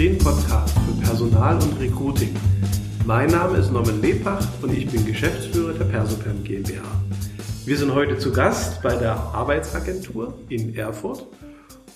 den Podcast für Personal und Recruiting. Mein Name ist Norman Lebach und ich bin Geschäftsführer der Persopem GmbH. Wir sind heute zu Gast bei der Arbeitsagentur in Erfurt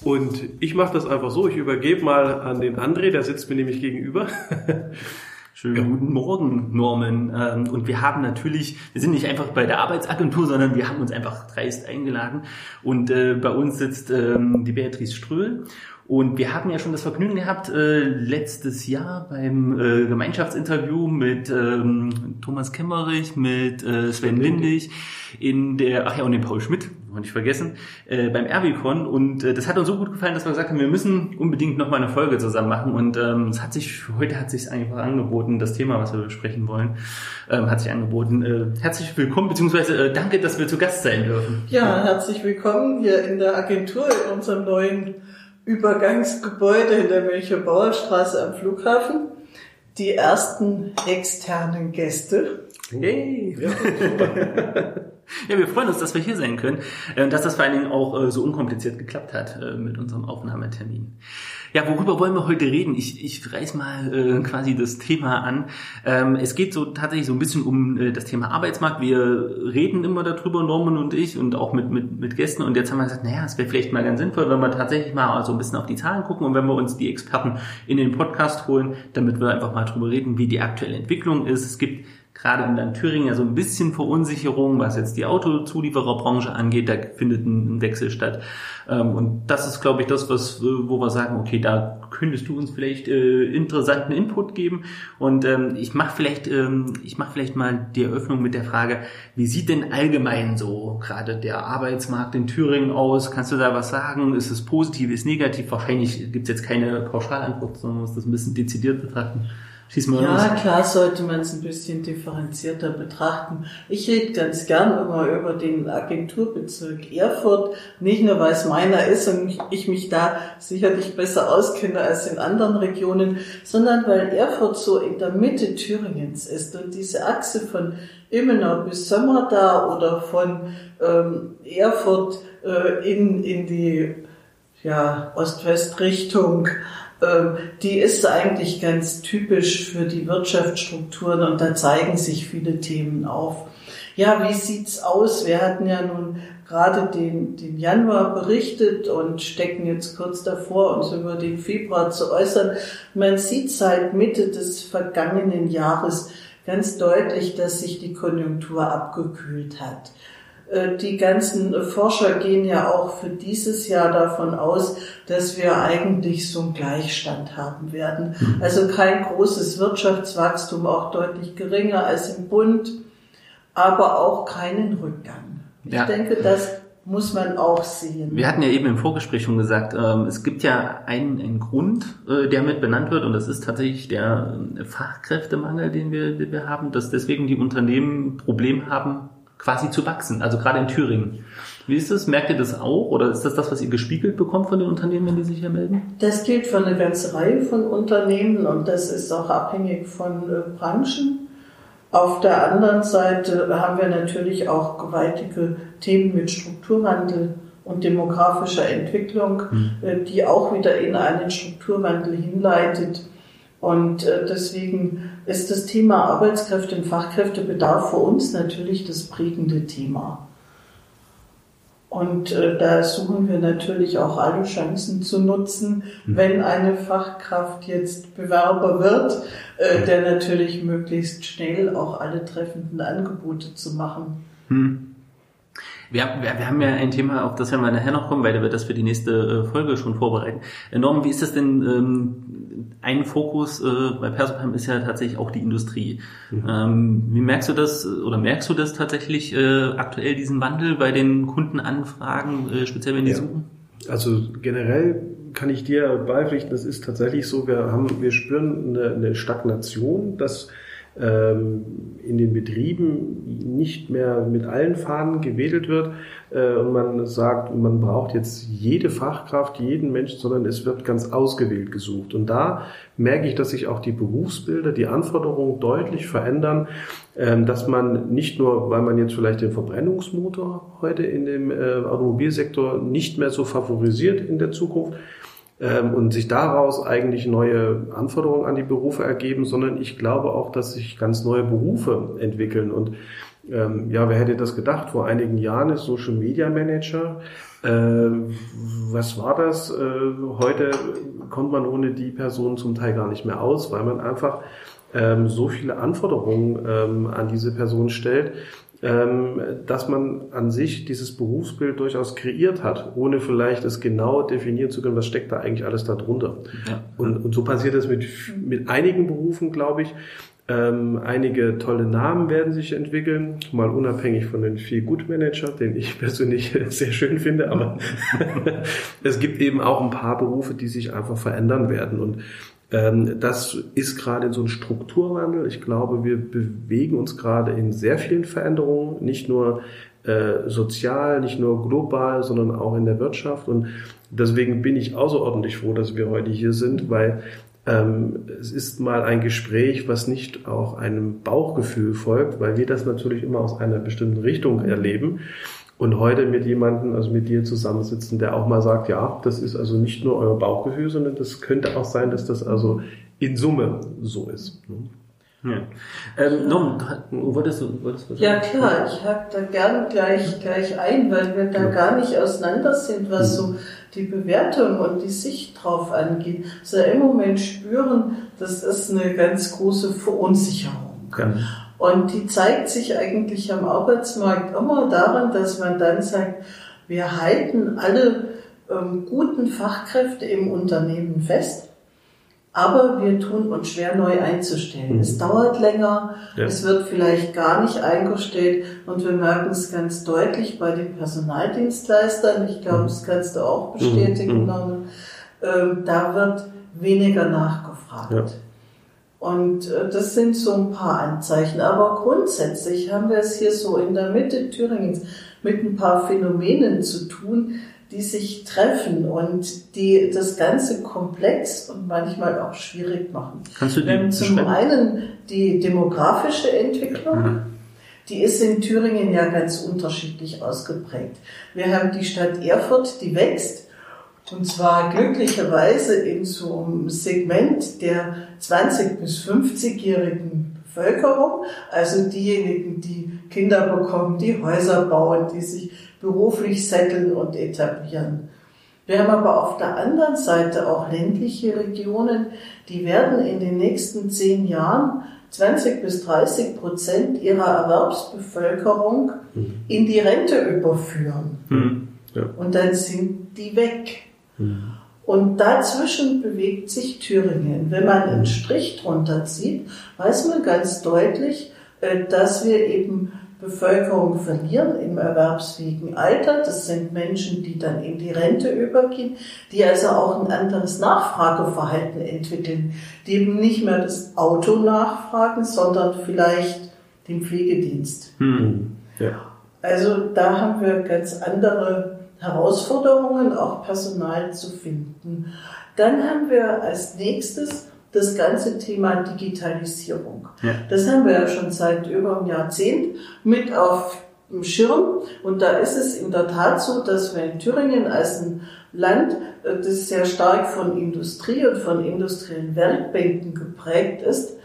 und ich mache das einfach so, ich übergebe mal an den André, der sitzt mir nämlich gegenüber. Schönen ja. guten Morgen, Norman. Ähm, und wir haben natürlich, wir sind nicht einfach bei der Arbeitsagentur, sondern wir haben uns einfach dreist eingeladen. Und äh, bei uns sitzt ähm, die Beatrice Ströhl. Und wir hatten ja schon das Vergnügen gehabt, äh, letztes Jahr beim äh, Gemeinschaftsinterview mit ähm, Thomas Kemmerich, mit äh, Sven Lindig in der, ach ja, und den Paul Schmidt, noch nicht vergessen, äh, beim Erwicon. Und äh, das hat uns so gut gefallen, dass wir gesagt haben, wir müssen unbedingt noch mal eine Folge zusammen machen. Und ähm, es hat sich, heute hat sich einfach angeboten, das Thema, was wir besprechen wollen, ähm, hat sich angeboten. Äh, herzlich willkommen, beziehungsweise äh, danke, dass wir zu Gast sein dürfen. Ja, herzlich willkommen hier in der Agentur, in unserem neuen Übergangsgebäude in der Melchior Bauerstraße am Flughafen. Die ersten externen Gäste. Hey! Ja, ja, wir freuen uns, dass wir hier sein können, äh, dass das vor allen Dingen auch äh, so unkompliziert geklappt hat äh, mit unserem Aufnahmetermin. Ja, worüber wollen wir heute reden? Ich, ich reiß mal quasi das Thema an. Ähm, es geht so tatsächlich so ein bisschen um das Thema Arbeitsmarkt. Wir reden immer darüber, Norman und ich, und auch mit, mit, mit Gästen. Und jetzt haben wir gesagt, naja, es wäre vielleicht mal ganz sinnvoll, wenn wir tatsächlich mal so ein bisschen auf die Zahlen gucken und wenn wir uns die Experten in den Podcast holen, damit wir einfach mal drüber reden, wie die aktuelle Entwicklung ist. Es gibt gerade in Thüringen ja so ein bisschen Verunsicherung, was jetzt die Autozuliefererbranche angeht. Da findet ein Wechsel statt. Ähm, und das ist, glaube ich, das, was, wo wir sagen, okay, da könntest du uns vielleicht äh, interessanten Input geben. Und ähm, ich mache vielleicht, ähm, ich mache vielleicht mal die Eröffnung mit der Frage, wie sieht denn allgemein so gerade der Arbeitsmarkt in Thüringen aus? Kannst du da was sagen? Ist es positiv, ist negativ? Wahrscheinlich gibt es jetzt keine Pauschalantwort, sondern man muss das ein bisschen dezidiert betrachten. Schieß mal ja, los. klar sollte man es ein bisschen differenzierter betrachten. Ich rede ganz gern immer über den Agenturbezirk Erfurt, nicht nur weil es meiner ist und ich mich da sicherlich besser auskenne als in anderen Regionen, sondern weil Erfurt so in der Mitte Thüringens ist und diese Achse von Immenau bis Sömmerda oder von ähm, Erfurt äh, in, in die ja, Ost-West-Richtung die ist eigentlich ganz typisch für die Wirtschaftsstrukturen und da zeigen sich viele Themen auf. Ja, wie sieht's aus? Wir hatten ja nun gerade den, den Januar berichtet und stecken jetzt kurz davor, uns über den Februar zu äußern. Man sieht seit Mitte des vergangenen Jahres ganz deutlich, dass sich die Konjunktur abgekühlt hat. Äh, die ganzen Forscher gehen ja auch für dieses Jahr davon aus, dass wir eigentlich so einen Gleichstand haben werden. Mhm. Also kein großes Wirtschaftswachstum, auch deutlich geringer als im Bund, aber auch keinen Rückgang. Ich ja. denke, das muss man auch sehen. Wir hatten ja eben im Vorgespräch schon gesagt, ähm, es gibt ja einen, einen Grund, äh, der mit benannt wird, und das ist tatsächlich der äh, Fachkräftemangel, den wir, den wir haben, dass deswegen die Unternehmen Problem haben, quasi zu wachsen, also gerade in Thüringen. Wie ist das? Merkt ihr das auch oder ist das das, was ihr gespiegelt bekommt von den Unternehmen, wenn die sich hier melden? Das gilt für eine ganze Reihe von Unternehmen und das ist auch abhängig von äh, Branchen. Auf der anderen Seite haben wir natürlich auch gewaltige Themen mit Strukturwandel und demografischer Entwicklung, mhm. die auch wieder in einen Strukturwandel hinleitet. Und äh, deswegen ist das Thema Arbeitskräfte und Fachkräftebedarf für uns natürlich das prägende Thema. Und äh, da suchen wir natürlich auch alle Chancen zu nutzen, mhm. wenn eine Fachkraft jetzt Bewerber wird, äh, der natürlich möglichst schnell auch alle treffenden Angebote zu machen. Mhm. Wir, wir, wir haben ja ein Thema, auf das wir mal nachher noch kommen, weil wir das für die nächste Folge schon vorbereiten. Norm, wie ist das denn? Ähm, ein Fokus äh, bei Persopam ist ja tatsächlich auch die Industrie. Mhm. Ähm, wie merkst du das oder merkst du das tatsächlich äh, aktuell diesen Wandel bei den Kundenanfragen, äh, speziell wenn die ja. suchen? Also generell kann ich dir beipflichten, das ist tatsächlich so, wir haben, wir spüren eine, eine Stagnation, dass in den Betrieben nicht mehr mit allen Fahnen gewedelt wird äh, und man sagt, man braucht jetzt jede Fachkraft, jeden Menschen, sondern es wird ganz ausgewählt gesucht. Und da merke ich, dass sich auch die Berufsbilder, die Anforderungen deutlich verändern, ähm, dass man nicht nur, weil man jetzt vielleicht den Verbrennungsmotor heute in dem äh, Automobilsektor nicht mehr so favorisiert in der Zukunft, ähm, und sich daraus eigentlich neue Anforderungen an die Berufe ergeben, sondern ich glaube auch, dass sich ganz neue Berufe entwickeln und ähm, ja, wer hätte das gedacht? Vor einigen Jahren ist Social Media Manager. Äh, was war das? Äh, heute kommt man ohne die Person zum Teil gar nicht mehr aus, weil man einfach ähm, so viele Anforderungen ähm, an diese Person stellt, dass man an sich dieses Berufsbild durchaus kreiert hat, ohne vielleicht es genau definieren zu können, was steckt da eigentlich alles darunter. Ja. Und, und so passiert es mit, mit einigen Berufen, glaube ich. Ähm, einige tolle Namen werden sich entwickeln, mal unabhängig von den Feel Good Manager, den ich persönlich sehr schön finde, aber es gibt eben auch ein paar Berufe, die sich einfach verändern werden und ähm, das ist gerade so ein Strukturwandel. Ich glaube, wir bewegen uns gerade in sehr vielen Veränderungen, nicht nur äh, sozial, nicht nur global, sondern auch in der Wirtschaft. Und deswegen bin ich außerordentlich froh, dass wir heute hier sind, weil ähm, es ist mal ein Gespräch, was nicht auch einem Bauchgefühl folgt, weil wir das natürlich immer aus einer bestimmten Richtung erleben. Und heute mit jemandem, also mit dir zusammensitzen, der auch mal sagt, ja, das ist also nicht nur euer Bauchgefühl, sondern das könnte auch sein, dass das also in Summe so ist. Ja. Ähm, Norm, wolltest du, wolltest du Ja klar, ich hake da gerne gleich, gleich ein, weil wir da ja. gar nicht auseinander sind, was mhm. so die Bewertung und die Sicht drauf angeht. Also im Moment spüren, das ist eine ganz große Verunsicherung. Ja. Und die zeigt sich eigentlich am Arbeitsmarkt immer daran, dass man dann sagt, wir halten alle ähm, guten Fachkräfte im Unternehmen fest, aber wir tun uns schwer neu einzustellen. Mhm. Es dauert länger, ja. es wird vielleicht gar nicht eingestellt und wir merken es ganz deutlich bei den Personaldienstleistern. Ich glaube, mhm. das kannst du auch bestätigen, mhm. ähm, da wird weniger nachgefragt. Ja. Und äh, das sind so ein paar Anzeichen. Aber grundsätzlich haben wir es hier so in der Mitte Thüringens mit ein paar Phänomenen zu tun, die sich treffen und die das Ganze komplex und manchmal auch schwierig machen. Kannst du die ähm, Zum einen die demografische Entwicklung. Mhm. Die ist in Thüringen ja ganz unterschiedlich ausgeprägt. Wir haben die Stadt Erfurt, die wächst und zwar glücklicherweise in so einem Segment der 20- bis 50-jährigen Bevölkerung, also diejenigen, die Kinder bekommen, die Häuser bauen, die sich beruflich setteln und etablieren. Wir haben aber auf der anderen Seite auch ländliche Regionen, die werden in den nächsten zehn Jahren 20 bis 30 Prozent ihrer Erwerbsbevölkerung mhm. in die Rente überführen. Mhm. Ja. Und dann sind die weg. Und dazwischen bewegt sich Thüringen. Wenn man einen Strich drunter zieht, weiß man ganz deutlich, äh, dass wir eben Bevölkerung verlieren im erwerbsfähigen Alter. Das sind Menschen, die dann in die Rente übergehen, die also auch ein anderes Nachfrageverhalten entwickeln, die eben nicht mehr das Auto nachfragen, sondern vielleicht den Pflegedienst. Hm. Ja. Also da haben wir ganz andere Herausforderungen, auch Personal zu finden. Dann haben wir als nächstes das ganze Thema Digitalisierung. Ja. Das haben wir ja schon seit über einem Jahrzehnt mit auf dem Schirm. Und da ist es in der Tat so, dass wir in Thüringen als ein Land, äh, das sehr stark von Industrie und von industriellen Werkbänken geprägt ist,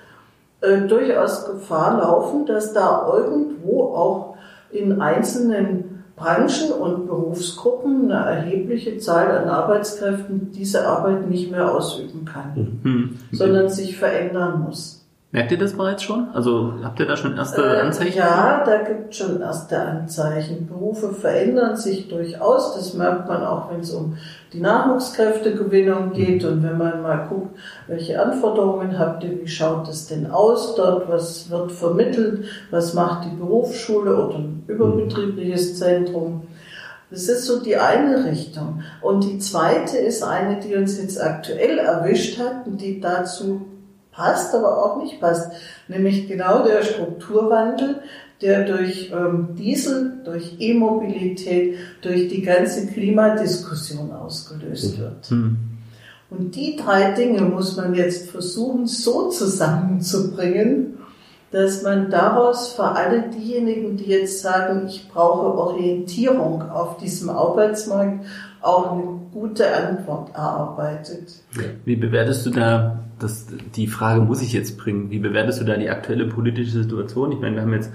äh, durchaus Gefahr laufen, dass da irgendwo auch in einzelnen Branchen und Berufsgruppen eine erhebliche Zahl an Arbeitskräften diese Arbeit nicht mehr ausüben kann, mhm. sondern sich verändern muss. Merkt ihr das bereits schon? Also habt ihr da schon erste äh, Anzeichen? ja, da gibt es schon erste Anzeichen. Berufe verändern sich durchaus. Das merkt man auch, wenn es um die Nachwuchskräftegewinnung geht und wenn man mal guckt, welche Anforderungen habt ihr, wie schaut es denn aus dort, was wird vermittelt, was macht die Berufsschule oder ein überbetriebliches Zentrum. Das ist so die eine Richtung. Und die zweite ist eine, die uns jetzt aktuell erwischt hat und die dazu passt, aber auch nicht passt. Nämlich genau der Strukturwandel, der durch ähm, Diesel, durch E-Mobilität, durch die ganze Klimadiskussion ausgelöst mhm. wird. Mhm. Und die drei Dinge muss man jetzt versuchen so zusammenzubringen, dass man daraus für alle diejenigen, die jetzt sagen, ich brauche Orientierung auf diesem Arbeitsmarkt auch eine gute Antwort erarbeitet. Wie bewertest du da, das, die Frage muss ich jetzt bringen, wie bewertest du da die aktuelle politische Situation? Ich meine, wir haben jetzt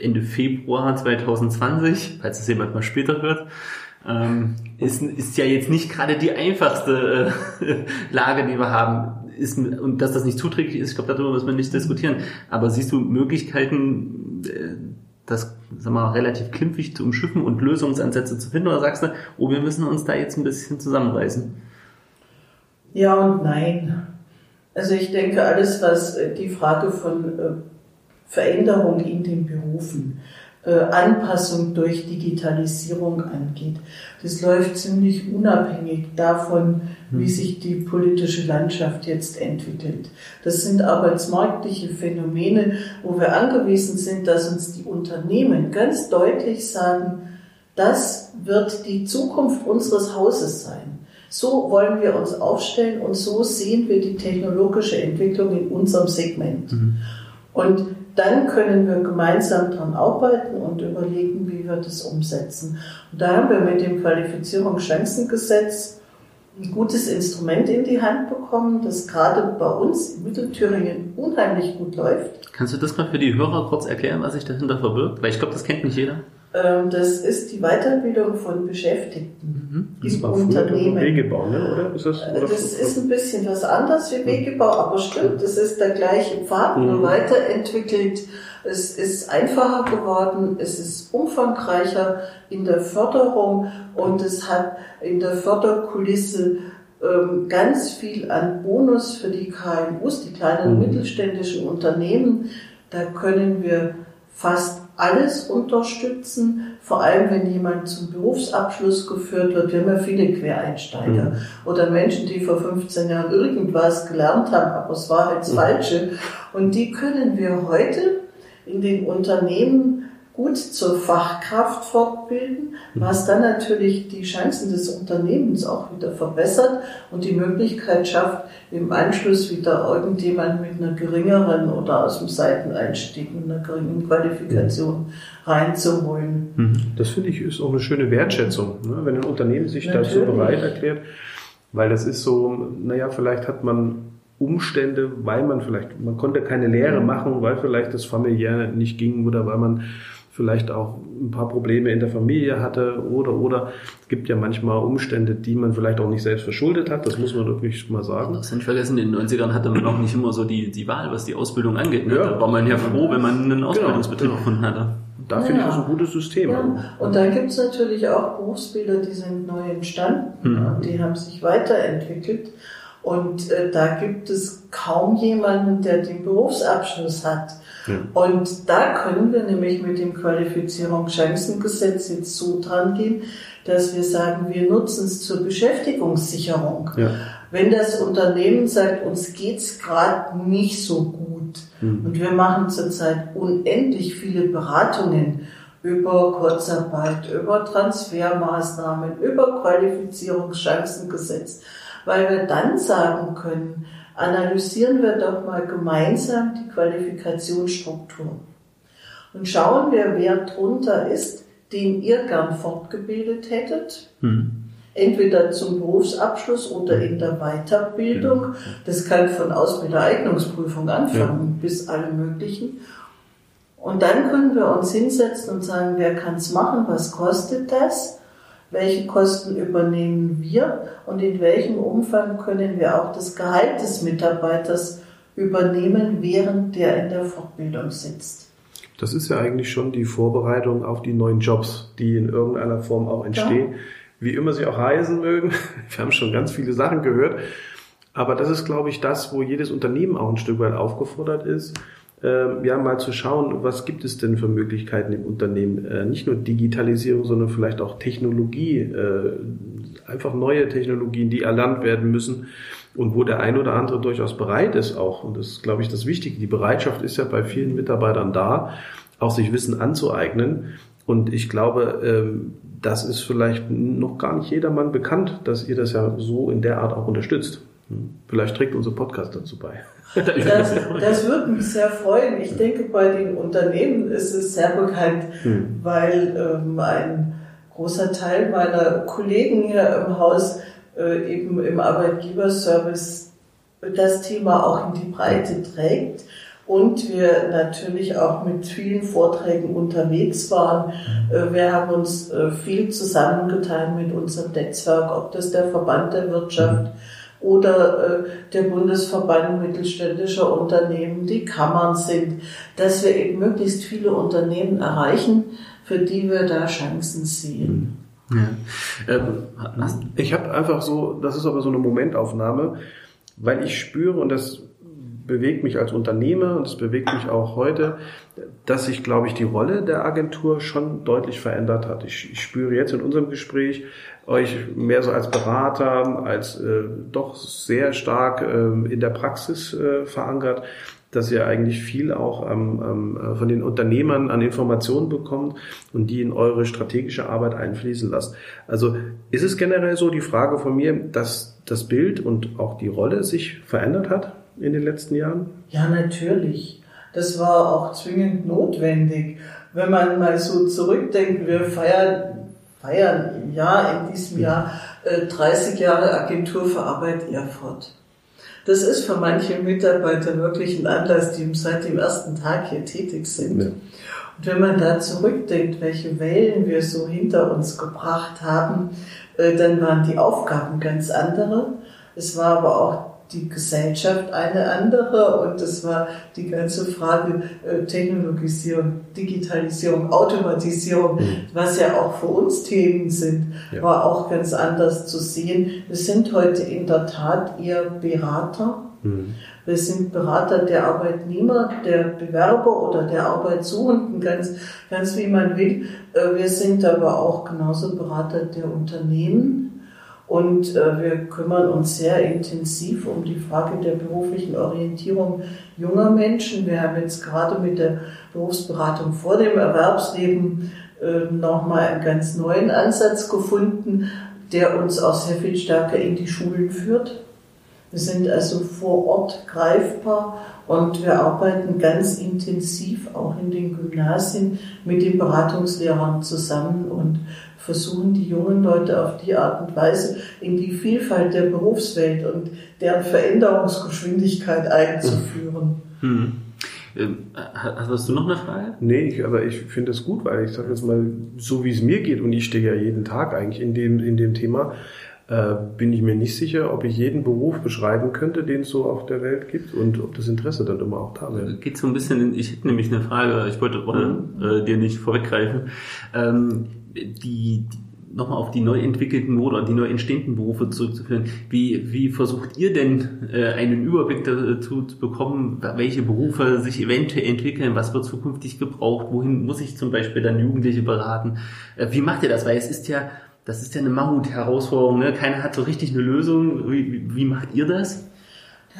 Ende Februar 2020, falls es jemand mal später hört, ähm, ist, ist ja jetzt nicht gerade die einfachste äh, Lage, die wir haben. Ist, und dass das nicht zuträglich ist, ich glaube, darüber müssen wir nicht diskutieren. Aber siehst du Möglichkeiten, äh, das sag mal, relativ klimpfig zu umschiffen und Lösungsansätze zu finden? Oder sagst du, oh, wir müssen uns da jetzt ein bisschen zusammenreißen? Ja und nein. Also ich denke, alles, was äh, die Frage von äh, Veränderung in den Berufen, äh, Anpassung durch Digitalisierung angeht. Das läuft ziemlich unabhängig davon, wie hm. sich die politische Landschaft jetzt entwickelt. Das sind arbeitsmarktliche Phänomene, wo wir angewiesen sind, dass uns die Unternehmen ganz deutlich sagen, das wird die Zukunft unseres Hauses sein. So wollen wir uns aufstellen und so sehen wir die technologische Entwicklung in unserem Segment. Mhm. Und dann können wir gemeinsam daran arbeiten und überlegen, wie wir das umsetzen. Und da haben wir mit dem Qualifizierungschancengesetz ein gutes Instrument in die Hand bekommen, das gerade bei uns in Mittelthüringen unheimlich gut läuft. Kannst du das mal für die Hörer kurz erklären, was sich dahinter verbirgt? Weil ich glaube, das kennt nicht jeder. Ähm, das ist die Weiterbildung von Beschäftigten mhm. im Unternehmen. Wegebau, ne? oder? Ist das, oder das ist ein bisschen was anderes wie Wegebau, aber stimmt, es ist der gleiche Pfad, nur mhm. weiterentwickelt. Es ist einfacher geworden, es ist umfangreicher in der Förderung und es hat in der Förderkulisse ähm, ganz viel an Bonus für die KMUs, die kleinen und mhm. mittelständischen Unternehmen. Da können wir fast alles unterstützen, vor allem wenn jemand zum Berufsabschluss geführt wird. Wir haben ja viele Quereinsteiger mhm. oder Menschen, die vor 15 Jahren irgendwas gelernt haben, aber es war halt das mhm. Falsche. Und die können wir heute in den Unternehmen gut zur Fachkraft fortbilden, was dann natürlich die Chancen des Unternehmens auch wieder verbessert und die Möglichkeit schafft, im Anschluss wieder irgendjemand mit einer geringeren oder aus dem Seiteneinstieg mit einer geringen Qualifikation reinzuholen. Mhm. Das finde ich ist auch eine schöne Wertschätzung, ne? wenn ein Unternehmen sich natürlich. dazu bereit erklärt, weil das ist so, naja, vielleicht hat man Umstände, weil man vielleicht, man konnte keine Lehre mhm. machen, weil vielleicht das familiär nicht ging oder weil man vielleicht auch ein paar Probleme in der Familie hatte oder oder es gibt ja manchmal Umstände, die man vielleicht auch nicht selbst verschuldet hat, das muss man wirklich mal sagen. Das nicht vergessen, in den 90ern hatte man auch nicht immer so die, die Wahl, was die Ausbildung angeht. Ne? Ja. Da war man ja froh, wenn man einen genau. Ausbildungsbetrieb genau. gefunden hatte. Da finde ich das ein gutes System. Ja. Und dann gibt es natürlich auch Berufsbilder, die sind neu entstanden hm. und die haben sich weiterentwickelt. Und äh, da gibt es kaum jemanden, der den Berufsabschluss hat. Und da können wir nämlich mit dem Qualifizierungschancengesetz jetzt so dran gehen, dass wir sagen, wir nutzen es zur Beschäftigungssicherung. Ja. Wenn das Unternehmen sagt, uns geht's gerade nicht so gut mhm. und wir machen zurzeit unendlich viele Beratungen über Kurzarbeit, über Transfermaßnahmen, über Qualifizierungschancengesetz, weil wir dann sagen können, analysieren wir doch mal gemeinsam die Qualifikationsstruktur und schauen wir, wer drunter ist, den ihr gern fortgebildet hättet. Hm. Entweder zum Berufsabschluss oder in der Weiterbildung. Das kann von Ausbildereignungsprüfung anfangen ja. bis alle möglichen. Und dann können wir uns hinsetzen und sagen, wer kann es machen, was kostet das? Welche Kosten übernehmen wir und in welchem Umfang können wir auch das Gehalt des Mitarbeiters übernehmen, während der in der Fortbildung sitzt. Das ist ja eigentlich schon die Vorbereitung auf die neuen Jobs, die in irgendeiner Form auch entstehen, ja. wie immer sie auch heißen mögen. Wir haben schon ganz viele Sachen gehört. Aber das ist, glaube ich, das, wo jedes Unternehmen auch ein Stück weit aufgefordert ist, ja, mal zu schauen, was gibt es denn für Möglichkeiten im Unternehmen? Äh, nicht nur Digitalisierung, sondern vielleicht auch Technologie, äh, einfach neue Technologien, die erlernt werden müssen und wo der ein oder andere durchaus bereit ist auch. Und das ist, glaube ich, das Wichtige. Die Bereitschaft ist ja bei vielen Mitarbeitern da, auch sich Wissen anzueignen. Und ich glaube, ähm, das ist vielleicht noch gar nicht jedermann bekannt, dass ihr das ja so in der Art auch unterstützt. Hm. Vielleicht trägt unser Podcast dazu bei. Das, das würde mich sehr freuen. Ich denke, bei den Unternehmen ist es sehr bekannt, hm. weil ähm, ein großer Teil meiner Kollegen hier im Haus äh, eben im Arbeitgeberservice das Thema auch in die Breite trägt und wir natürlich auch mit vielen Vorträgen unterwegs waren. Äh, wir haben uns äh, viel zusammengetan mit unserem Netzwerk, ob das der Verband der Wirtschaft oder äh, der Bundesverband mittelständischer Unternehmen, die Kammern sind, dass wir eben möglichst viele Unternehmen erreichen, für die wir da Chancen sehen. Ja. Ähm, ich habe einfach so, das ist aber so eine Momentaufnahme, weil ich spüre, und das bewegt mich als Unternehmer und es bewegt mich auch heute, dass sich, glaube ich, die Rolle der Agentur schon deutlich verändert hat. Ich, ich spüre jetzt in unserem Gespräch euch mehr so als Berater, als äh, doch sehr stark äh, in der Praxis äh, verankert, dass ihr eigentlich viel auch ähm, ähm, von den Unternehmern an Informationen bekommt und die in eure strategische Arbeit einfließen lasst. Also ist es generell so die Frage von mir, dass das Bild und auch die Rolle sich verändert hat? In den letzten Jahren? Ja, natürlich. Das war auch zwingend notwendig. Wenn man mal so zurückdenkt, wir feiern, feiern im Jahr, in diesem Jahr, 30 äh, Jahre Agentur für Arbeit Erfurt. Das ist für manche Mitarbeiter wirklich ein Anlass, die seit dem ersten Tag hier tätig sind. Ja. Und wenn man da zurückdenkt, welche Wellen wir so hinter uns gebracht haben, äh, dann waren die Aufgaben ganz andere. Es war aber auch die Gesellschaft eine andere und das war die ganze Frage äh, Technologisierung, Digitalisierung, Automatisierung, mhm. was ja auch für uns Themen sind, ja. war auch ganz anders zu sehen. Wir sind heute in der Tat eher Berater. Mhm. Wir sind Berater der Arbeitnehmer, der Bewerber oder der Arbeitssuchenden, ganz, ganz wie man will. Äh, wir sind aber auch genauso Berater der Unternehmen und äh, wir kümmern uns sehr intensiv um die Frage der beruflichen Orientierung junger Menschen. Wir haben jetzt gerade mit der Berufsberatung vor dem Erwerbsleben äh, nochmal einen ganz neuen Ansatz gefunden, der uns auch sehr viel stärker in die Schulen führt. Wir sind also vor Ort greifbar und wir arbeiten ganz intensiv auch in den Gymnasien mit den Beratungslehrern zusammen und versuchen die jungen Leute auf die Art und Weise in die Vielfalt der Berufswelt und deren Veränderungsgeschwindigkeit einzuführen. Hm. Ähm, hast du noch eine Frage? Nee, ich, aber ich finde es gut, weil ich sage jetzt mal, so wie es mir geht, und ich stehe ja jeden Tag eigentlich in dem, in dem Thema, äh, bin ich mir nicht sicher, ob ich jeden Beruf beschreiben könnte, den es so auf der Welt gibt und ob das Interesse dann immer auch da wäre. Geht so ein bisschen, in, ich hätte nämlich eine Frage, ich wollte mhm. äh, dir nicht vorweggreifen. Ähm, die, die nochmal auf die neu entwickelten oder die neu entstehenden Berufe zurückzuführen. Wie, wie versucht ihr denn äh, einen Überblick dazu zu bekommen, welche Berufe sich eventuell entwickeln, was wird zukünftig gebraucht, wohin muss ich zum Beispiel dann Jugendliche beraten? Äh, wie macht ihr das? Weil es ist ja, das ist ja eine Mammut-Herausforderung. Ne? Keiner hat so richtig eine Lösung. Wie, wie macht ihr das?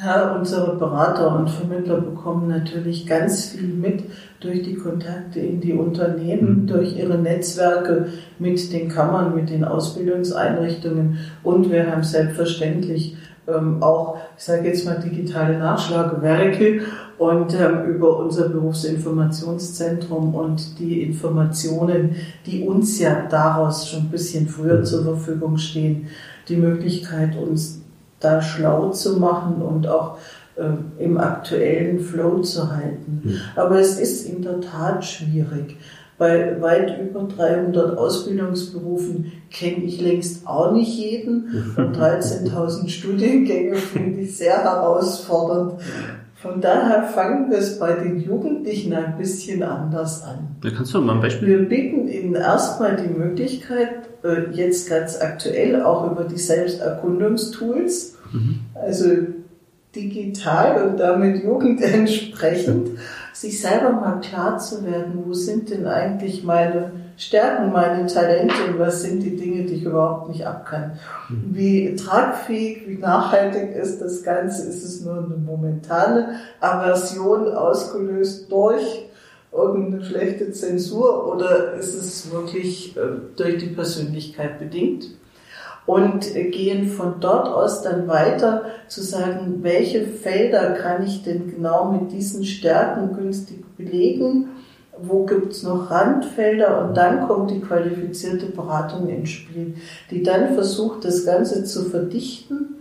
Ja, unsere Berater und Vermittler bekommen natürlich ganz viel mit durch die Kontakte in die Unternehmen, mhm. durch ihre Netzwerke mit den Kammern, mit den Ausbildungseinrichtungen und wir haben selbstverständlich ähm, auch, ich sage jetzt mal, digitale Nachschlagewerke und ähm, über unser Berufsinformationszentrum und die Informationen, die uns ja daraus schon ein bisschen früher mhm. zur Verfügung stehen, die Möglichkeit, uns da schlau zu machen und auch äh, im aktuellen Flow zu halten. Mhm. Aber es ist in der Tat schwierig. Bei weit über 300 Ausbildungsberufen kenne ich längst auch nicht jeden. Und 13.000 Studiengänge finde ich sehr herausfordernd. Von daher fangen wir es bei den Jugendlichen ein bisschen anders an. Da kannst du mal ein Beispiel. Wir bieten ihnen erstmal die Möglichkeit, äh, jetzt ganz aktuell auch über die Selbsterkundungstools, Mhm. Also digital und damit Jugend entsprechend, sich selber mal klar zu werden, wo sind denn eigentlich meine Stärken, meine Talente und was sind die Dinge, die ich überhaupt nicht abkann. Mhm. Wie tragfähig, wie nachhaltig ist das Ganze? Ist es nur eine momentane Aversion ausgelöst durch irgendeine schlechte Zensur oder ist es wirklich äh, durch die Persönlichkeit bedingt? und gehen von dort aus dann weiter zu sagen, welche Felder kann ich denn genau mit diesen Stärken günstig belegen, wo gibt's noch Randfelder und dann kommt die qualifizierte Beratung ins Spiel, die dann versucht, das Ganze zu verdichten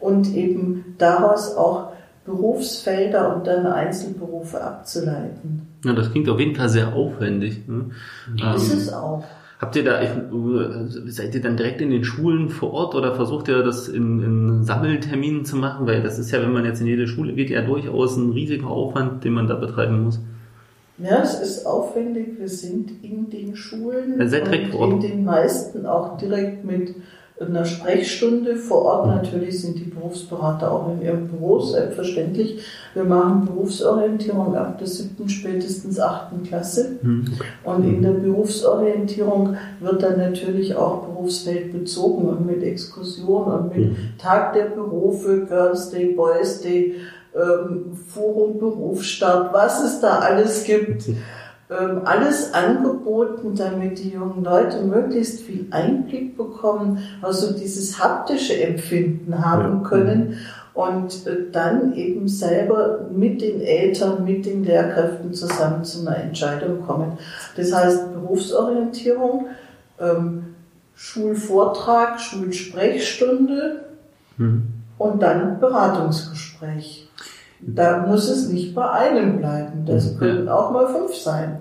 und eben daraus auch Berufsfelder und dann Einzelberufe abzuleiten. Ja, das klingt auf jeden Fall sehr aufwendig. Ne? Ist ähm, es auch. Habt ihr da, seid ihr dann direkt in den Schulen vor Ort oder versucht ihr das in, in Sammelterminen zu machen? Weil das ist ja, wenn man jetzt in jede Schule geht, ja durchaus ein riesiger Aufwand, den man da betreiben muss. Ja, es ist aufwendig. Wir sind in den Schulen Ort. in den meisten auch direkt mit einer Sprechstunde vor Ort. Natürlich sind die Berufsberater auch in ihrem Büro, selbstverständlich. Wir machen Berufsorientierung ab der siebten, spätestens achten Klasse. Mhm. Und in der Berufsorientierung wird dann natürlich auch Berufsfeld bezogen und mit Exkursion und mit mhm. Tag der Berufe, Girls Day, Boys Day, ähm, Forum Berufsstart, was es da alles gibt. Ähm, alles angeboten, damit die jungen Leute möglichst viel Einblick bekommen, also dieses haptische Empfinden haben können und äh, dann eben selber mit den Eltern, mit den Lehrkräften zusammen zu einer Entscheidung kommen. Das heißt Berufsorientierung, ähm, Schulvortrag, Schulsprechstunde mhm. und dann Beratungsgespräch. Da muss es nicht bei einem bleiben. Das können auch mal fünf sein.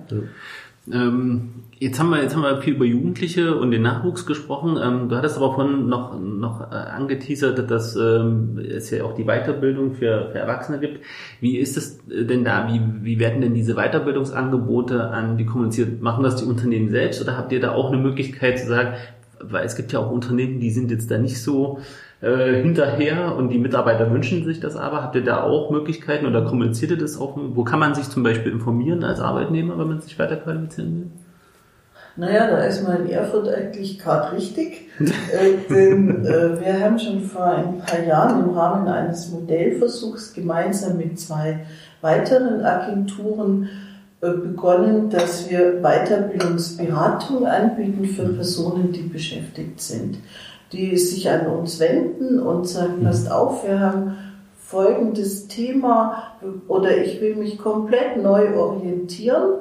Ähm, jetzt haben wir jetzt haben wir viel über Jugendliche und den Nachwuchs gesprochen. Ähm, du hattest aber vorhin noch noch äh, angeteasert, dass ähm, es ja auch die Weiterbildung für, für Erwachsene gibt. Wie ist es denn da? Wie wie werden denn diese Weiterbildungsangebote an die kommuniziert? Machen das die Unternehmen selbst oder habt ihr da auch eine Möglichkeit zu sagen? Weil es gibt ja auch Unternehmen, die sind jetzt da nicht so äh, hinterher und die Mitarbeiter wünschen sich das aber. Habt ihr da auch Möglichkeiten oder kommuniziert ihr das auch? Wo kann man sich zum Beispiel informieren als Arbeitnehmer, wenn man sich weiter qualifizieren will? Naja, da ist man in Erfurt eigentlich gerade richtig. äh, denn äh, wir haben schon vor ein paar Jahren im Rahmen eines Modellversuchs gemeinsam mit zwei weiteren Agenturen äh, begonnen, dass wir Weiterbildungsberatung anbieten für Personen, die beschäftigt sind die sich an uns wenden und sagen, mhm. passt auf, wir haben folgendes Thema oder ich will mich komplett neu orientieren.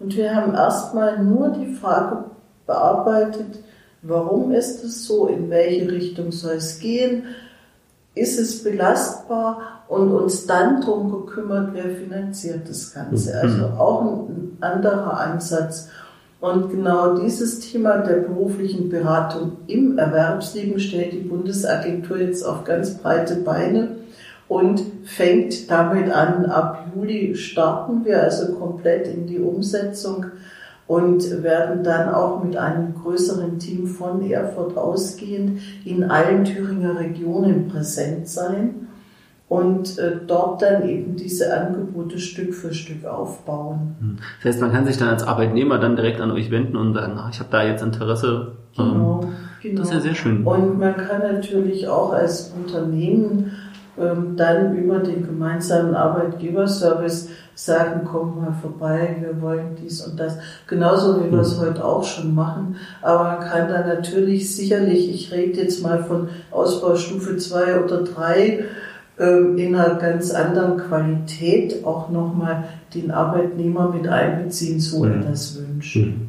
Und wir haben erstmal nur die Frage bearbeitet, warum ist es so, in welche Richtung soll es gehen, ist es belastbar und uns dann darum gekümmert, wer finanziert das Ganze. Mhm. Also auch ein anderer Ansatz. Und genau dieses Thema der beruflichen Beratung im Erwerbsleben stellt die Bundesagentur jetzt auf ganz breite Beine und fängt damit an. Ab Juli starten wir also komplett in die Umsetzung und werden dann auch mit einem größeren Team von Erfurt ausgehend in allen Thüringer Regionen präsent sein und äh, dort dann eben diese Angebote Stück für Stück aufbauen. Hm. Das heißt, man kann sich dann als Arbeitnehmer dann direkt an euch wenden und sagen, ach, ich habe da jetzt Interesse. Genau, ähm, genau. Das ist ja sehr schön. Und man kann natürlich auch als Unternehmen ähm, dann über den gemeinsamen Arbeitgeberservice sagen, komm mal vorbei, wir wollen dies und das. Genauso wie wir es hm. heute auch schon machen. Aber man kann dann natürlich sicherlich, ich rede jetzt mal von Ausbaustufe 2 oder 3, ähm, in einer ganz anderen Qualität auch nochmal den Arbeitnehmer mit einbeziehen, so er das wünscht. Mhm.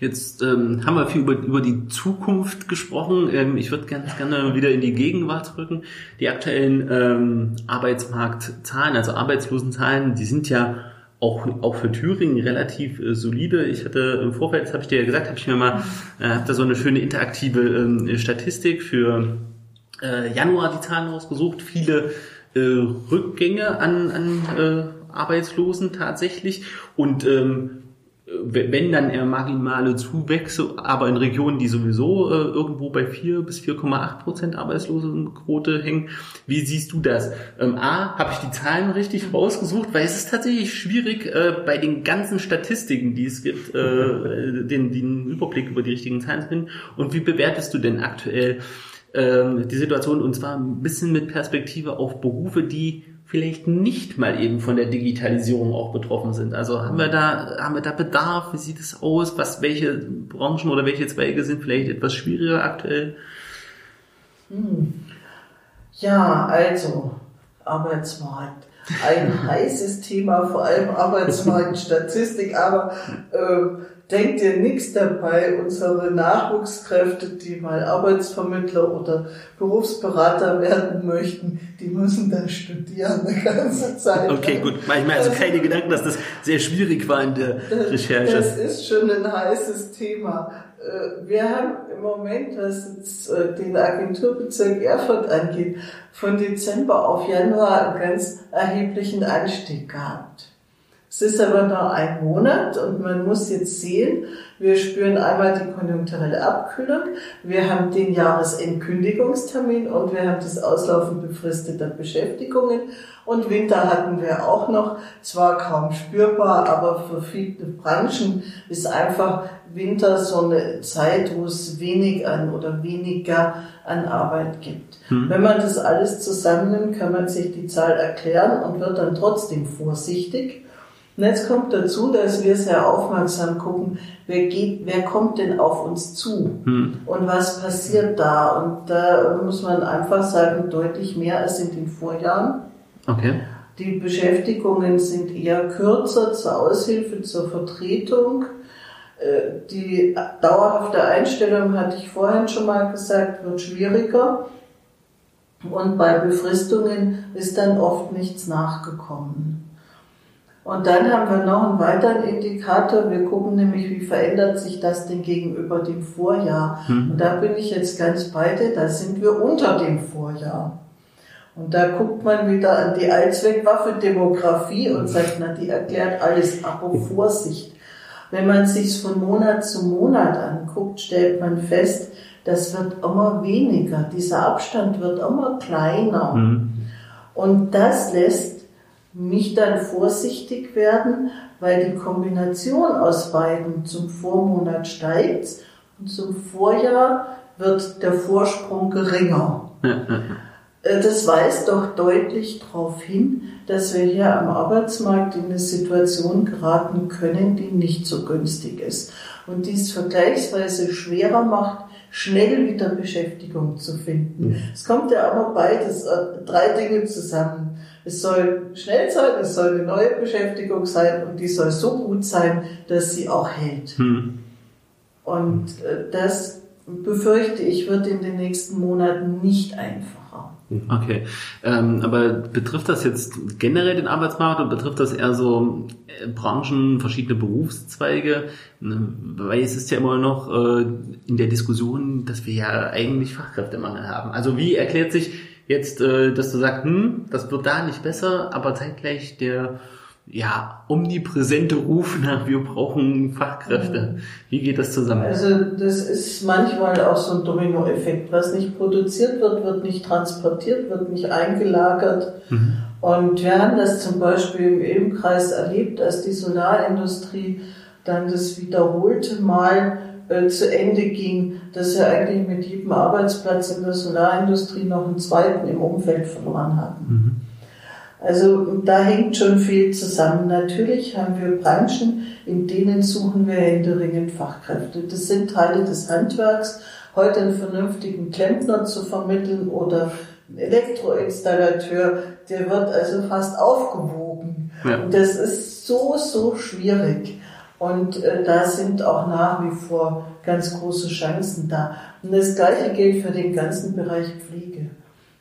Jetzt ähm, haben wir viel über, über die Zukunft gesprochen. Ähm, ich würde ganz gerne wieder in die Gegenwart rücken. Die aktuellen ähm, Arbeitsmarktzahlen, also Arbeitslosenzahlen, die sind ja auch, auch für Thüringen relativ äh, solide. Ich hatte im Vorfeld, das habe ich dir ja gesagt, habe ich mir mal, äh, habe da so eine schöne interaktive ähm, Statistik für äh, Januar die Zahlen rausgesucht, viele äh, Rückgänge an, an äh, Arbeitslosen tatsächlich und ähm, wenn dann eher marginale Zuwächse, aber in Regionen, die sowieso äh, irgendwo bei 4 bis 4,8 Prozent Arbeitslosenquote hängen. Wie siehst du das? Ähm, A, habe ich die Zahlen richtig rausgesucht? Weil es ist tatsächlich schwierig, äh, bei den ganzen Statistiken, die es gibt, äh, den, den Überblick über die richtigen Zahlen zu finden. Und wie bewertest du denn aktuell ähm, die Situation und zwar ein bisschen mit Perspektive auf Berufe, die vielleicht nicht mal eben von der Digitalisierung auch betroffen sind. Also haben wir da, haben wir da Bedarf? Wie sieht es aus? Was, welche Branchen oder welche Zweige sind vielleicht etwas schwieriger aktuell? Hm. Ja, also Arbeitsmarkt. ein heißes Thema, vor allem Arbeitsmarktstatistik, aber äh, denkt ihr nichts dabei, unsere Nachwuchskräfte, die mal Arbeitsvermittler oder Berufsberater werden möchten, die müssen da studieren eine ganze Zeit. Okay, gut. Ich mir also keine Gedanken, dass das sehr schwierig war in der Recherche. Das ist schon ein heißes Thema. Äh, wir haben im Moment, was jetzt äh, den Agenturbezirk Erfurt angeht, von Dezember auf Januar einen ganz erheblichen Anstieg gehabt. Es ist aber nur ein Monat und man muss jetzt sehen, wir spüren einmal die konjunkturelle Abkühlung, wir haben den Jahresendkündigungstermin und wir haben das Auslaufen befristeter Beschäftigungen. Und Winter hatten wir auch noch, zwar kaum spürbar, aber für viele Branchen ist einfach Winter so eine Zeit, wo es wenig an oder weniger an Arbeit gibt. Hm. Wenn man das alles zusammennimmt, kann man sich die Zahl erklären und wird dann trotzdem vorsichtig und jetzt kommt dazu, dass wir sehr aufmerksam gucken, wer geht, wer kommt denn auf uns zu hm. und was passiert da. Und da muss man einfach sagen, deutlich mehr als in den Vorjahren. Okay. Die Beschäftigungen sind eher kürzer zur Aushilfe, zur Vertretung. Äh, die dauerhafte Einstellung, hatte ich vorhin schon mal gesagt, wird schwieriger. Und bei Befristungen ist dann oft nichts nachgekommen. Und dann haben wir noch einen weiteren Indikator. Wir gucken nämlich, wie verändert sich das denn gegenüber dem Vorjahr. Mhm. Und da bin ich jetzt ganz bei dir, da sind wir unter dem Vorjahr. Und da guckt man wieder an die Allzweckwaffe-Demografie und sagt, na, die erklärt alles, aber Vorsicht. Wenn man sich von Monat zu Monat anguckt, stellt man fest, das wird immer weniger. Dieser Abstand wird immer kleiner. Mhm. Und das lässt mich dann vorsichtig werden, weil die Kombination aus beiden zum Vormonat steigt und zum Vorjahr wird der Vorsprung geringer. Äh, das weist doch deutlich darauf hin, dass wir hier am Arbeitsmarkt in eine Situation geraten können, die nicht so günstig ist und die es vergleichsweise schwerer macht, schnell wieder Beschäftigung zu finden. Es kommt ja aber beides, äh, drei Dinge zusammen. Es soll schnell sein, es soll eine neue Beschäftigung sein und die soll so gut sein, dass sie auch hält. Hm. Und äh, das befürchte ich, wird in den nächsten Monaten nicht einfacher. Okay, ähm, aber betrifft das jetzt generell den Arbeitsmarkt oder betrifft das eher so äh, Branchen, verschiedene Berufszweige? Ne, weil es ist ja immer noch äh, in der Diskussion, dass wir ja eigentlich Fachkräftemangel haben. Also wie erklärt sich jetzt, äh, dass du sagst, hm, das wird da nicht besser, aber zeitgleich der ja, omnipräsente Ruf nach, wir brauchen Fachkräfte. Mhm. Wie geht das zusammen? Also das ist manchmal auch so ein Dominoeffekt. Was nicht produziert wird, wird nicht transportiert, wird nicht eingelagert. Mhm. Und wir haben das zum Beispiel im Ilmkreis erlebt, als die Solarindustrie dann das wiederholte Mal äh, zu Ende ging, dass wir eigentlich mit jedem Arbeitsplatz in der Solarindustrie noch einen zweiten im Umfeld verloren hatten. Mhm. Also da hängt schon viel zusammen. Natürlich haben wir Branchen, in denen suchen wir händeringend Fachkräfte. Das sind Teile des Handwerks, heute einen vernünftigen Klempner zu vermitteln oder einen Elektroinstallateur, der wird also fast aufgewogen. Ja. Und das ist so, so schwierig. Und äh, da sind auch nach wie vor ganz große Chancen da. Und das Gleiche gilt für den ganzen Bereich Pflege.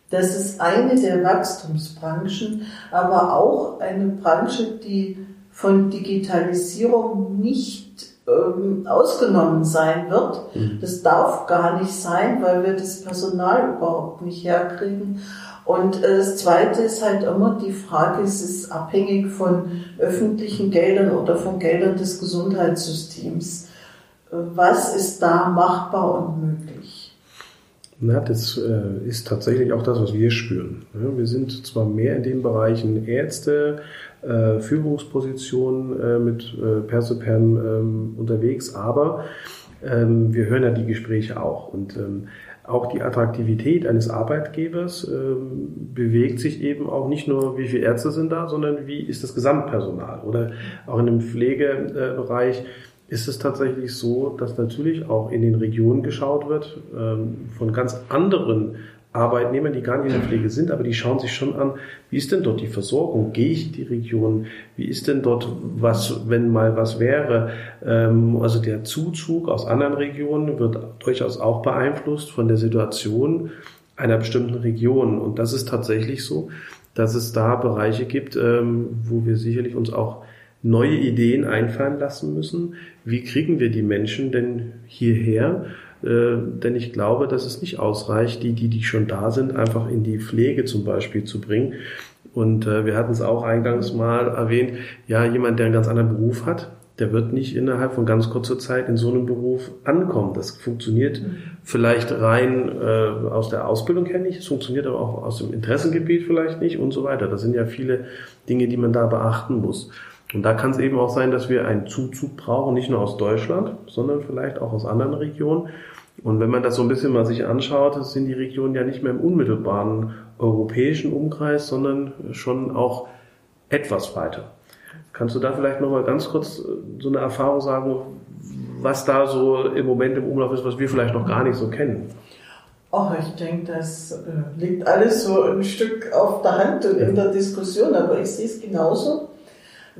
Das ist eine der Wachstumsbranchen, aber auch eine Branche, die von Digitalisierung nicht ähm, ausgenommen sein wird. Mhm. Das darf gar nicht sein, weil wir das Personal überhaupt nicht herkriegen. Und äh, das Zweite ist halt immer die Frage, es ist abhängig von öffentlichen Geldern oder von Geldern des Gesundheitssystems. Was ist da machbar und möglich? Na, das äh, ist tatsächlich auch das, was wir spüren. Ja, wir sind zwar mehr in den Bereichen Ärzte, äh, Führungspositionen äh, mit äh, Persoperm ähm, unterwegs, aber ähm, wir hören ja die Gespräche auch. Und ähm, auch die Attraktivität eines Arbeitgebers ähm, bewegt sich eben auch nicht nur, wie viele Ärzte sind da, sondern wie ist das Gesamtpersonal. Oder auch in dem Pflegebereich ist es tatsächlich so, dass natürlich auch in den Regionen geschaut wird, ähm, von ganz anderen Arbeitnehmern, die gar nicht in der Pflege sind, aber die schauen sich schon an, wie ist denn dort die Versorgung? Gehe ich in die Region? Wie ist denn dort was, wenn mal was wäre? Ähm, also der Zuzug aus anderen Regionen wird durchaus auch beeinflusst von der Situation einer bestimmten Region. Und das ist tatsächlich so, dass es da Bereiche gibt, ähm, wo wir sicherlich uns auch neue Ideen einfallen lassen müssen. Wie kriegen wir die Menschen denn hierher? Äh, denn ich glaube, dass es nicht ausreicht, die, die, die schon da sind, einfach in die Pflege zum Beispiel zu bringen. Und äh, wir hatten es auch eingangs mal erwähnt, ja, jemand, der einen ganz anderen Beruf hat, der wird nicht innerhalb von ganz kurzer Zeit in so einem Beruf ankommen. Das funktioniert mhm. vielleicht rein äh, aus der Ausbildung her nicht, es funktioniert aber auch aus dem Interessengebiet vielleicht nicht und so weiter. Das sind ja viele Dinge, die man da beachten muss. Und da kann es eben auch sein, dass wir einen Zuzug brauchen, nicht nur aus Deutschland, sondern vielleicht auch aus anderen Regionen. Und wenn man das so ein bisschen mal sich anschaut, sind die Regionen ja nicht mehr im unmittelbaren europäischen Umkreis, sondern schon auch etwas weiter. Kannst du da vielleicht noch mal ganz kurz äh, so eine Erfahrung sagen, was da so im Moment im Umlauf ist, was wir vielleicht noch gar nicht so kennen? Oh, ich denke, das äh, liegt alles so ein Stück auf der Hand und in der Diskussion, aber ich sehe es genauso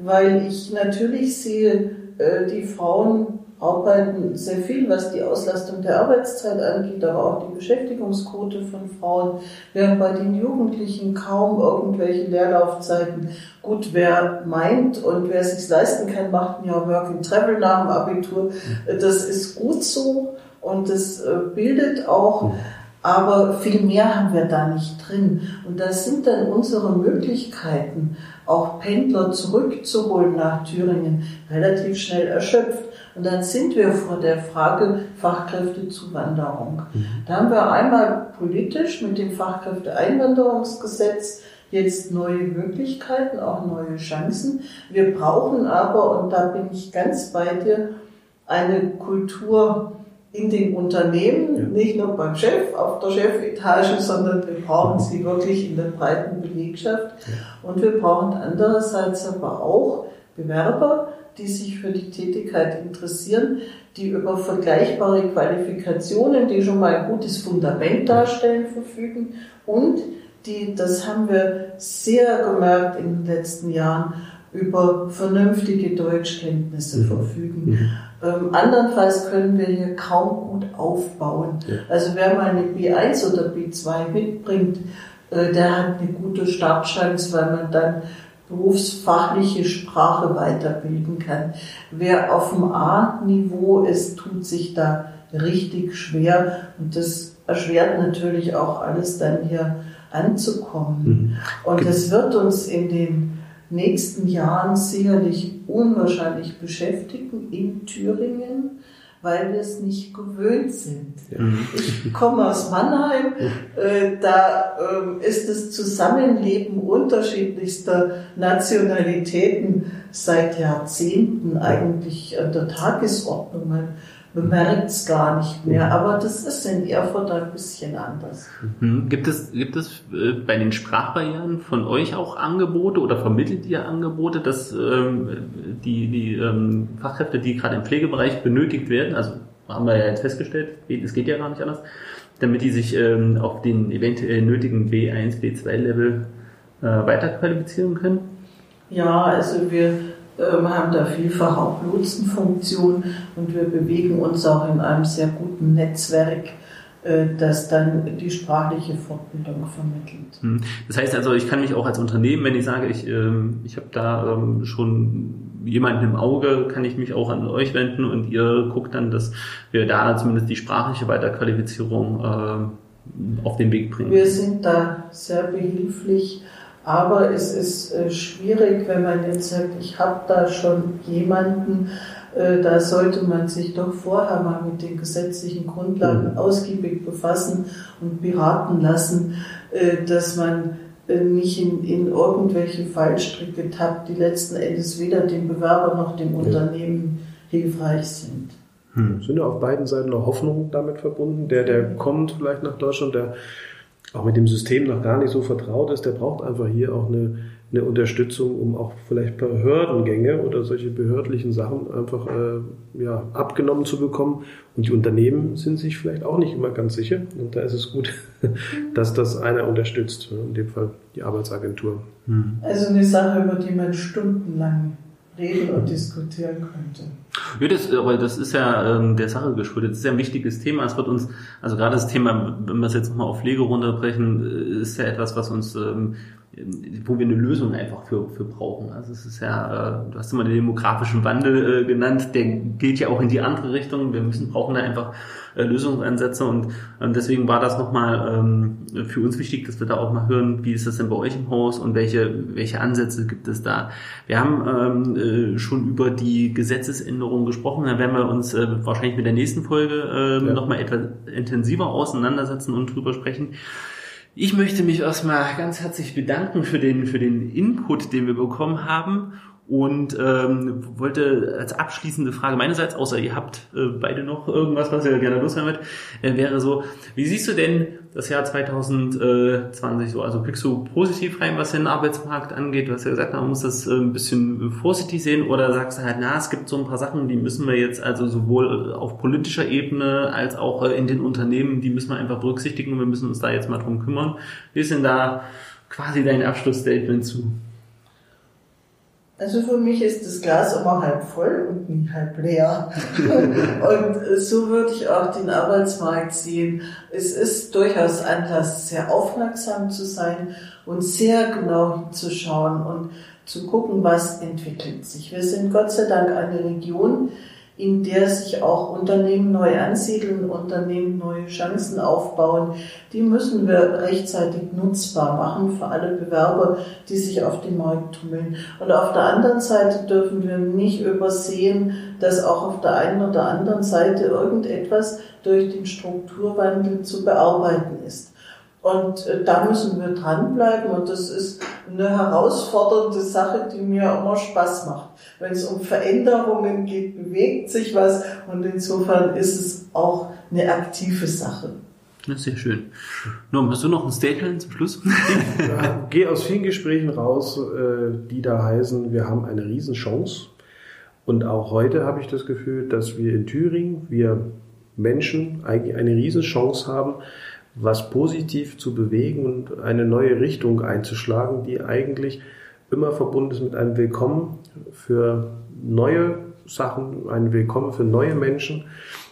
weil ich natürlich sehe, äh, die Frauen arbeiten sehr viel, was die Auslastung der Arbeitszeit angeht, aber auch die Beschäftigungsquote von Frauen. Wir haben bei den Jugendlichen kaum irgendwelche Leerlaufzeiten. Gut, wer meint und wer es sich leisten kann, macht ein Jahr Work and Travel nach dem Abitur. Mhm. Das ist gut so und das äh, bildet auch. Aber viel mehr haben wir da nicht drin. Und das sind dann unsere Möglichkeiten auch Pendler zurückzuholen nach Thüringen, relativ schnell erschöpft. Und dann sind wir vor der Frage Fachkräftezuwanderung. Mhm. Da haben wir einmal politisch mit dem Fachkräfteeinwanderungsgesetz jetzt neue Möglichkeiten, auch neue Chancen. Wir brauchen aber, und da bin ich ganz bei dir, eine Kultur in den Unternehmen, ja. nicht nur beim Chef, auf der Chefetage, sondern wir brauchen sie wirklich in der breiten Belegschaft. Ja. Und wir brauchen andererseits aber auch Bewerber, die sich für die Tätigkeit interessieren, die über vergleichbare Qualifikationen, die schon mal ein gutes Fundament darstellen, verfügen und die, das haben wir sehr gemerkt in den letzten Jahren, über vernünftige Deutschkenntnisse mhm. verfügen. Ähm, andernfalls können wir hier kaum gut aufbauen. Ja. Also wer mal eine B1 oder B2 mitbringt, äh, der hat eine gute Startchance, weil man dann berufsfachliche Sprache weiterbilden kann. Wer auf dem A-Niveau ist, tut sich da richtig schwer und das erschwert natürlich auch alles dann hier anzukommen. Mhm. Und es wird uns in den nächsten Jahren sicherlich unwahrscheinlich beschäftigen in Thüringen, weil wir es nicht gewöhnt sind. Ja. Ich komme aus Mannheim, äh, da äh, ist das Zusammenleben unterschiedlichster Nationalitäten seit Jahrzehnten eigentlich an der Tagesordnung. Man man merkt es gar nicht mehr. Aber das ist in Erfurt ein bisschen anders. Mhm. Gibt es, gibt es äh, bei den Sprachbarrieren von euch auch Angebote oder vermittelt ihr Angebote, dass ähm, die, die ähm, Fachkräfte, die gerade im Pflegebereich benötigt werden, also haben wir ja jetzt festgestellt, es geht ja gar nicht anders, damit die sich ähm, auf den eventuell nötigen B1, B2-Level äh, weiterqualifizieren können? Ja, also wir haben da vielfach auch Lotsenfunktion und wir bewegen uns auch in einem sehr guten Netzwerk, äh, das dann die sprachliche Fortbildung vermittelt. Hm. Das heißt also, ich kann mich auch als Unternehmen, wenn ich sage, ich, ähm, ich habe da ähm, schon jemanden im Auge, kann ich mich auch an euch wenden und ihr guckt dann, dass wir da zumindest die sprachliche Weiterqualifizierung auf den Weg bringen. Wir sind da sehr behilflich aber es ist äh, schwierig, wenn man jetzt sagt, ich habe da schon jemanden, äh, da sollte man sich doch vorher mal mit den gesetzlichen Grundlagen mhm. ausgiebig befassen und beraten lassen, äh, dass man nicht in, in irgendwelche Fallstricke tappt, die letzten Endes weder dem Bewerber noch dem Unternehmen hilfreich sind. Hm. Sind ja auf beiden Seiten noch Hoffnungen damit verbunden? Der, der kommt vielleicht nach Deutschland, der auch mit dem System noch gar nicht so vertraut ist, der braucht einfach hier auch eine eine Unterstützung, um auch vielleicht Behördengänge oder solche behördlichen Sachen einfach äh, ja, abgenommen zu bekommen. Und die Unternehmen sind sich vielleicht auch nicht immer ganz sicher. Und da ist es gut, dass das einer unterstützt, in dem Fall die Arbeitsagentur. Hm. Also eine Sache, über die man stundenlang reden und diskutieren könnte. Ja, das, aber das ist ja ähm, der Sache geschuldet. Das ist ja ein wichtiges Thema. Es wird uns, also gerade das Thema, wenn wir es jetzt nochmal auf Pflege runterbrechen, äh, ist ja etwas, was uns ähm, wo wir eine Lösung einfach für, für brauchen. Also es ist ja, äh, du hast immer den demografischen Wandel äh, genannt, der geht ja auch in die andere Richtung. Wir müssen brauchen da einfach äh, Lösungsansätze und ähm, deswegen war das nochmal ähm, für uns wichtig, dass wir da auch mal hören, wie ist das denn bei euch im Haus und welche, welche Ansätze gibt es da. Wir haben ähm, schon über die Gesetzesänderungen gesprochen, da werden wir uns wahrscheinlich mit der nächsten Folge ja. nochmal etwas intensiver auseinandersetzen und drüber sprechen. Ich möchte mich erstmal ganz herzlich bedanken für den, für den Input, den wir bekommen haben und ähm, wollte als abschließende Frage meinerseits, außer ihr habt äh, beide noch irgendwas, was ihr gerne loswerden wollt, äh, wäre so, wie siehst du denn das Jahr 2020 so? Also blickst du positiv rein, was den Arbeitsmarkt angeht? Du hast ja gesagt, man muss das äh, ein bisschen vorsichtig sehen oder sagst du halt, na, es gibt so ein paar Sachen, die müssen wir jetzt also sowohl auf politischer Ebene als auch äh, in den Unternehmen, die müssen wir einfach berücksichtigen und wir müssen uns da jetzt mal drum kümmern. Wie ist denn da quasi dein Abschlussstatement zu? Also für mich ist das Glas immer halb voll und nie halb leer. und so würde ich auch den Arbeitsmarkt sehen. Es ist durchaus Anlass, sehr aufmerksam zu sein und sehr genau hinzuschauen und zu gucken, was entwickelt sich. Wir sind Gott sei Dank eine Region, in der sich auch Unternehmen neu ansiedeln, Unternehmen neue Chancen aufbauen. Die müssen wir rechtzeitig nutzbar machen für alle Bewerber, die sich auf dem Markt tummeln. Und auf der anderen Seite dürfen wir nicht übersehen, dass auch auf der einen oder anderen Seite irgendetwas durch den Strukturwandel zu bearbeiten ist. Und äh, da müssen wir dranbleiben und das ist eine herausfordernde Sache, die mir immer Spaß macht. Wenn es um Veränderungen geht, bewegt sich was und insofern ist es auch eine aktive Sache. Das ist sehr schön. Norm, hast du noch ein Statement zum Schluss? Ich gehe aus vielen Gesprächen raus, äh, die da heißen, wir haben eine Riesenchance. Und auch heute habe ich das Gefühl, dass wir in Thüringen, wir Menschen eigentlich eine Riesenchance haben, was positiv zu bewegen und eine neue Richtung einzuschlagen, die eigentlich immer verbunden ist mit einem Willkommen für neue Sachen, ein Willkommen für neue Menschen.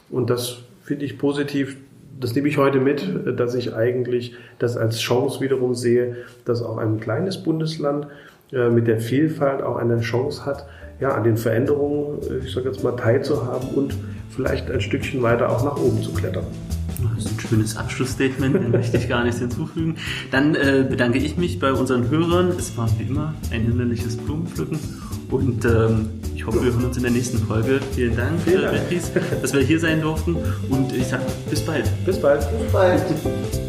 Und das finde ich positiv. Das nehme ich heute mit, dass ich eigentlich das als Chance wiederum sehe, dass auch ein kleines Bundesland äh, mit der Vielfalt auch eine Chance hat, ja, an den Veränderungen, äh, ich sage jetzt mal, teilzuhaben und vielleicht ein Stückchen weiter auch nach oben zu klettern. Das ist ein schönes Abschlussstatement, dem möchte ich gar nichts hinzufügen. Dann äh, bedanke ich mich bei unseren Hörern. Es war wie immer ein hinderliches Blumenpflücken und ähm, ich hoffe, wir hören uns in der nächsten Folge. Vielen Dank, Vielen Dank. Äh, dass wir hier sein durften und ich sage bis bald. Bis bald. Bis bald.